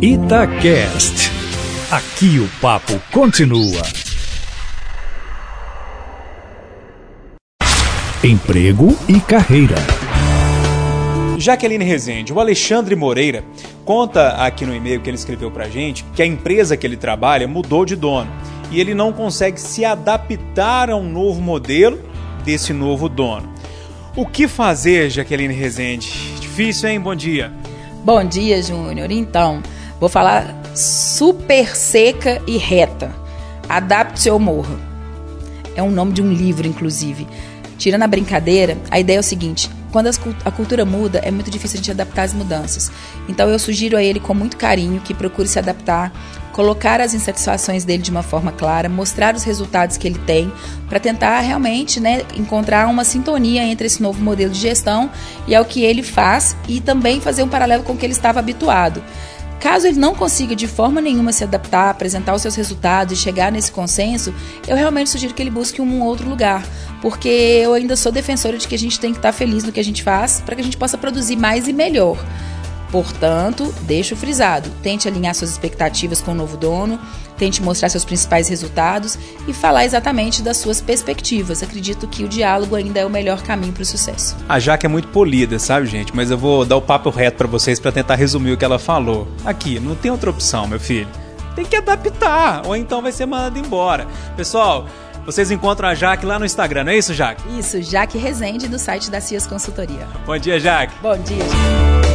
Itacast. Aqui o papo continua. Emprego e carreira. Jaqueline Rezende, o Alexandre Moreira conta aqui no e-mail que ele escreveu pra gente que a empresa que ele trabalha mudou de dono e ele não consegue se adaptar a um novo modelo desse novo dono. O que fazer, Jaqueline Rezende? Difícil, hein? Bom dia. Bom dia, Júnior. Então, vou falar super seca e reta. Adapte-se ou morra. É um nome de um livro, inclusive. Tirando a brincadeira, a ideia é o seguinte: quando a cultura muda, é muito difícil a gente adaptar as mudanças. Então eu sugiro a ele com muito carinho que procure se adaptar, colocar as insatisfações dele de uma forma clara, mostrar os resultados que ele tem, para tentar realmente né, encontrar uma sintonia entre esse novo modelo de gestão e é o que ele faz e também fazer um paralelo com o que ele estava habituado. Caso ele não consiga de forma nenhuma se adaptar, apresentar os seus resultados e chegar nesse consenso, eu realmente sugiro que ele busque um outro lugar, porque eu ainda sou defensora de que a gente tem que estar feliz no que a gente faz para que a gente possa produzir mais e melhor. Portanto, deixo frisado: tente alinhar suas expectativas com o novo dono, tente mostrar seus principais resultados e falar exatamente das suas perspectivas. Acredito que o diálogo ainda é o melhor caminho para o sucesso. A Jaque é muito polida, sabe, gente? Mas eu vou dar o papo reto para vocês para tentar resumir o que ela falou. Aqui, não tem outra opção, meu filho. Tem que adaptar, ou então vai ser mandado embora. Pessoal, vocês encontram a Jaque lá no Instagram, não é isso, Jaque? Isso, Jaque Rezende, do site da Cias Consultoria. Bom dia, Jaque. Bom dia, gente.